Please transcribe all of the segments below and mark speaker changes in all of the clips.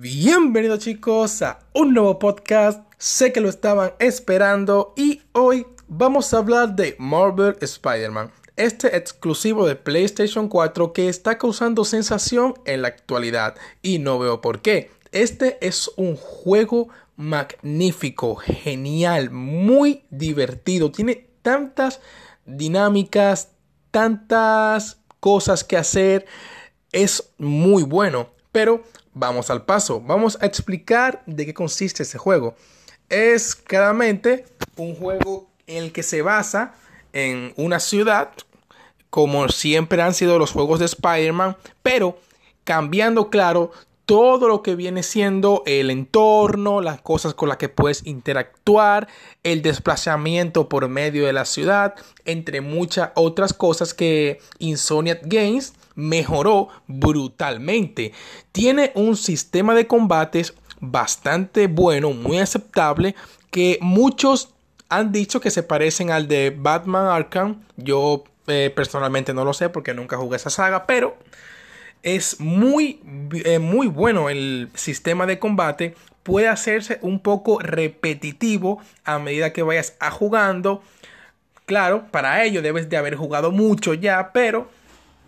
Speaker 1: Bienvenidos chicos a un nuevo podcast. Sé que lo estaban esperando y hoy vamos a hablar de Marvel Spider-Man, este exclusivo de PlayStation 4 que está causando sensación en la actualidad y no veo por qué. Este es un juego magnífico, genial, muy divertido, tiene tantas dinámicas, tantas cosas que hacer, es muy bueno, pero vamos al paso, vamos a explicar de qué consiste este juego. Es claramente un juego en el que se basa en una ciudad, como siempre han sido los juegos de Spider-Man, pero cambiando, claro, todo lo que viene siendo el entorno, las cosas con las que puedes interactuar, el desplazamiento por medio de la ciudad, entre muchas otras cosas que Insomniac Games mejoró brutalmente. Tiene un sistema de combates bastante bueno, muy aceptable, que muchos han dicho que se parecen al de Batman Arkham. Yo eh, personalmente no lo sé porque nunca jugué esa saga, pero es muy, eh, muy bueno el sistema de combate. Puede hacerse un poco repetitivo a medida que vayas a jugando. Claro, para ello debes de haber jugado mucho ya, pero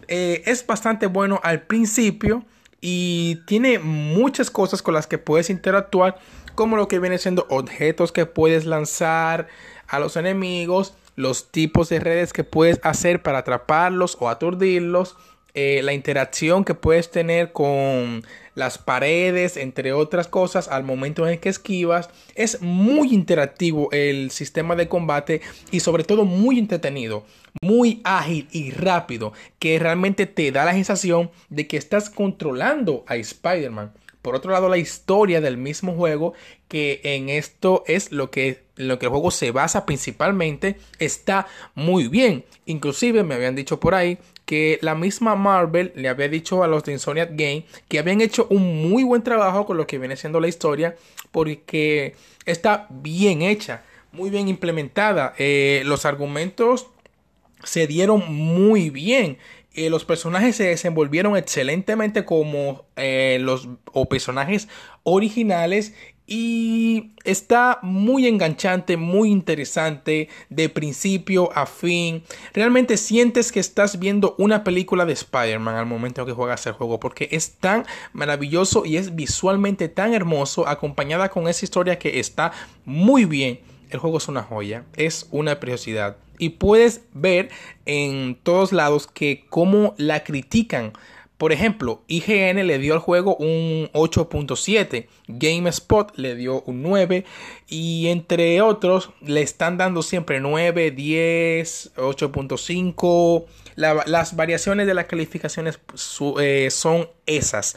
Speaker 1: eh, es bastante bueno al principio y tiene muchas cosas con las que puedes interactuar, como lo que viene siendo objetos que puedes lanzar a los enemigos, los tipos de redes que puedes hacer para atraparlos o aturdirlos, eh, la interacción que puedes tener con las paredes, entre otras cosas, al momento en que esquivas. Es muy interactivo el sistema de combate y sobre todo muy entretenido, muy ágil y rápido, que realmente te da la sensación de que estás controlando a Spider-Man. Por otro lado, la historia del mismo juego, que en esto es lo que, lo que el juego se basa principalmente, está muy bien. Inclusive me habían dicho por ahí que la misma Marvel le había dicho a los de Insomniac Game que habían hecho un muy buen trabajo con lo que viene siendo la historia porque está bien hecha, muy bien implementada. Eh, los argumentos se dieron muy bien. Eh, los personajes se desenvolvieron excelentemente como eh, los o personajes originales y está muy enganchante, muy interesante de principio a fin. Realmente sientes que estás viendo una película de Spider-Man al momento que juegas el juego porque es tan maravilloso y es visualmente tan hermoso acompañada con esa historia que está muy bien. El juego es una joya, es una preciosidad y puedes ver en todos lados que cómo la critican por ejemplo, IGN le dio al juego un 8.7, GameSpot le dio un 9 y entre otros le están dando siempre 9, 10, 8.5. las variaciones de las calificaciones eh, son esas.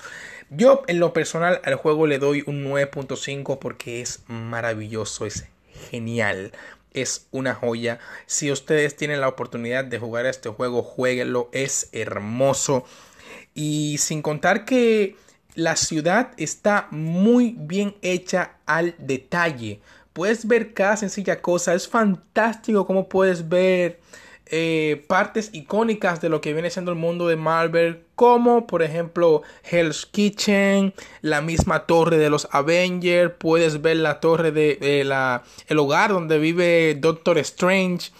Speaker 1: Yo en lo personal al juego le doy un 9.5 porque es maravilloso, es genial es una joya. Si ustedes tienen la oportunidad de jugar este juego, jueguenlo, es hermoso. Y sin contar que la ciudad está muy bien hecha al detalle. Puedes ver cada sencilla cosa. Es fantástico como puedes ver eh, partes icónicas de lo que viene siendo el mundo de Marvel. Como por ejemplo Hell's Kitchen, la misma torre de los Avengers. Puedes ver la torre de, la, el hogar donde vive Doctor Strange.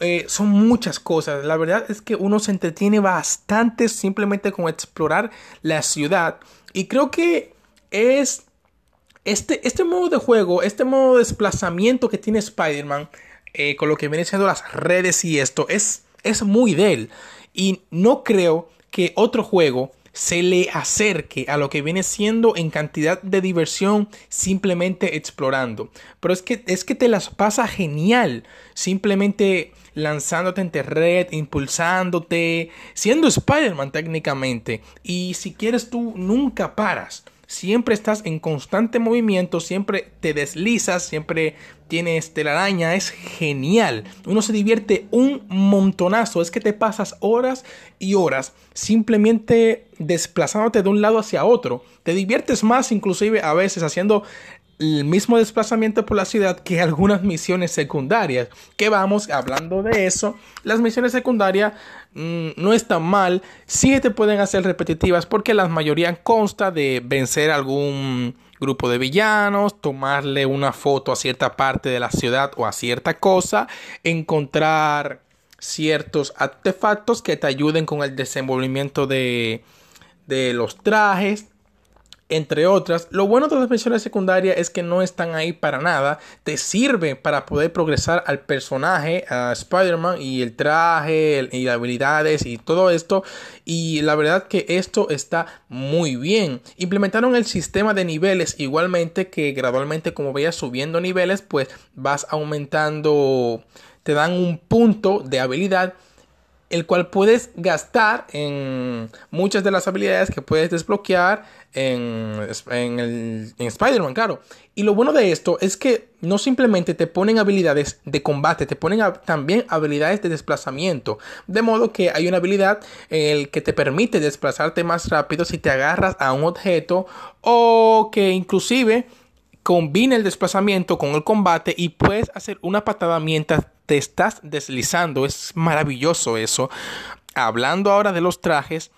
Speaker 1: Eh, son muchas cosas. La verdad es que uno se entretiene bastante simplemente con explorar la ciudad. Y creo que es este, este modo de juego, este modo de desplazamiento que tiene Spider-Man, eh, con lo que viene siendo las redes y esto, es, es muy de él. Y no creo que otro juego se le acerque a lo que viene siendo en cantidad de diversión simplemente explorando. Pero es que, es que te las pasa genial simplemente lanzándote en red, impulsándote, siendo Spider-Man técnicamente. Y si quieres tú nunca paras siempre estás en constante movimiento, siempre te deslizas, siempre tienes telaraña, es genial. Uno se divierte un montonazo, es que te pasas horas y horas simplemente desplazándote de un lado hacia otro. Te diviertes más inclusive a veces haciendo el mismo desplazamiento por la ciudad que algunas misiones secundarias. Que vamos, hablando de eso, las misiones secundarias mm, no están mal, sí te pueden hacer repetitivas porque la mayoría consta de vencer algún grupo de villanos, tomarle una foto a cierta parte de la ciudad o a cierta cosa, encontrar ciertos artefactos que te ayuden con el desenvolvimiento de, de los trajes entre otras. Lo bueno de las misiones secundarias es que no están ahí para nada. Te sirve para poder progresar al personaje, a Spider-Man y el traje y las habilidades y todo esto. Y la verdad que esto está muy bien. Implementaron el sistema de niveles igualmente que gradualmente como vayas subiendo niveles pues vas aumentando, te dan un punto de habilidad el cual puedes gastar en muchas de las habilidades que puedes desbloquear en, en, Spider-Man, claro. Y lo bueno de esto es que no simplemente te ponen habilidades de combate, te ponen también habilidades de desplazamiento. De modo que hay una habilidad el que te permite desplazarte más rápido si te agarras a un objeto o que inclusive combina el desplazamiento con el combate y puedes hacer una patada mientras te estás deslizando. Es maravilloso eso. Hablando ahora de los trajes,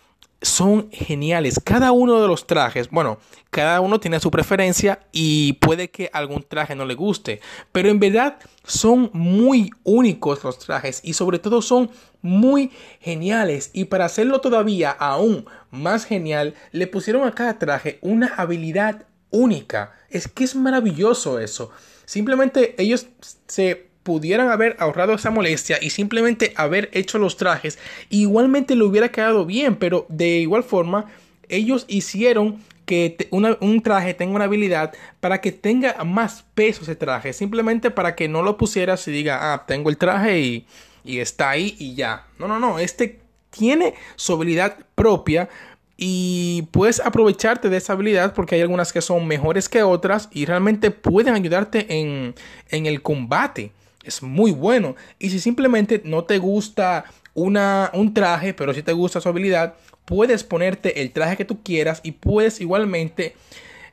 Speaker 1: son geniales. Cada uno de los trajes, bueno, cada uno tiene su preferencia y puede que algún traje no le guste, pero en verdad son muy únicos los trajes y sobre todo son muy geniales. Y para hacerlo todavía aún más genial, le pusieron a cada traje una habilidad única. Es que es maravilloso eso. Simplemente ellos se pudieran haber ahorrado esa molestia y simplemente haber hecho los trajes, igualmente le hubiera quedado bien, pero de igual forma ellos hicieron que un traje tenga una habilidad para que tenga más peso ese traje, simplemente para que no lo pusieras y diga, ah, tengo el traje y, y está ahí y ya. No, no, no, este tiene su habilidad propia y puedes aprovecharte de esa habilidad porque hay algunas que son mejores que otras y realmente pueden ayudarte en, en el combate. Es muy bueno. Y si simplemente no te gusta una, un traje, pero si te gusta su habilidad, puedes ponerte el traje que tú quieras y puedes igualmente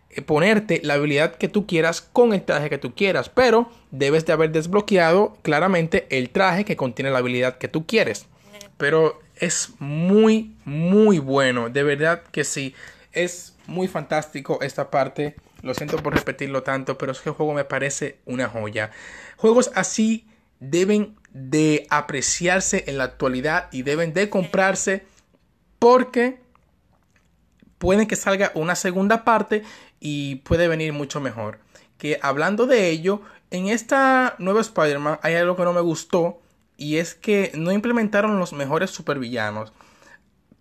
Speaker 1: eh, ponerte la habilidad que tú quieras con el traje que tú quieras. Pero debes de haber desbloqueado claramente el traje que contiene la habilidad que tú quieres. Pero es muy, muy bueno. De verdad que sí. Es muy fantástico esta parte. Lo siento por repetirlo tanto, pero es que el juego me parece una joya. Juegos así deben de apreciarse en la actualidad y deben de comprarse porque puede que salga una segunda parte y puede venir mucho mejor. Que hablando de ello, en esta nueva Spider-Man hay algo que no me gustó y es que no implementaron los mejores supervillanos.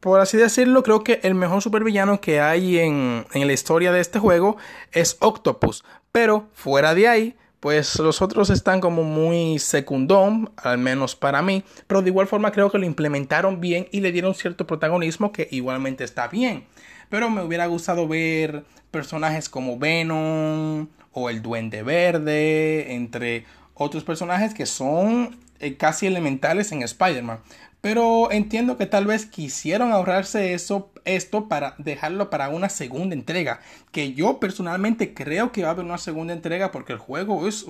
Speaker 1: Por así decirlo, creo que el mejor supervillano que hay en, en la historia de este juego es Octopus. Pero fuera de ahí, pues los otros están como muy secundón, al menos para mí, pero de igual forma creo que lo implementaron bien y le dieron cierto protagonismo que igualmente está bien. Pero me hubiera gustado ver personajes como Venom o el Duende Verde, entre otros personajes que son eh, casi elementales en Spider-Man. Pero entiendo que tal vez quisieron ahorrarse eso, esto para dejarlo para una segunda entrega. Que yo personalmente creo que va a haber una segunda entrega porque el juego es,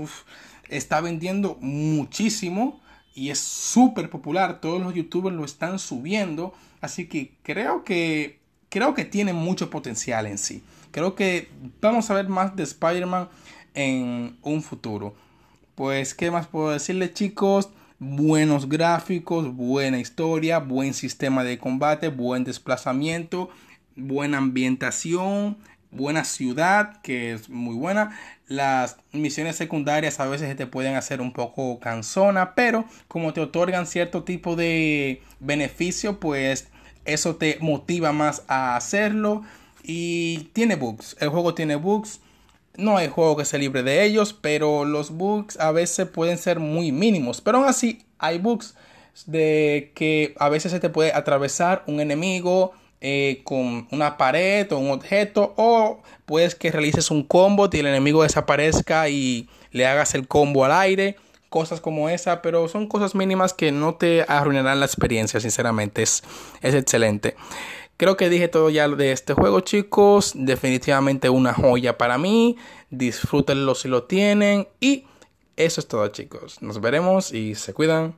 Speaker 1: está vendiendo muchísimo y es súper popular. Todos los youtubers lo están subiendo. Así que creo que creo que tiene mucho potencial en sí. Creo que vamos a ver más de Spider-Man en un futuro. Pues, ¿qué más puedo decirle chicos? Buenos gráficos, buena historia, buen sistema de combate, buen desplazamiento, buena ambientación, buena ciudad, que es muy buena. Las misiones secundarias a veces te pueden hacer un poco cansona, pero como te otorgan cierto tipo de beneficio, pues eso te motiva más a hacerlo. Y tiene bugs, el juego tiene bugs no hay juego que se libre de ellos, pero los bugs a veces pueden ser muy mínimos. Pero aún así hay bugs de que a veces se te puede atravesar un enemigo eh, con una pared o un objeto o puedes que realices un combo y el enemigo desaparezca y le hagas el combo al aire cosas como esa pero son cosas mínimas que no te arruinarán la experiencia sinceramente es, es excelente Creo que dije todo ya de este juego, chicos. Definitivamente una joya para mí. Disfrútenlo si lo tienen. Y eso es todo, chicos. Nos veremos y se cuidan.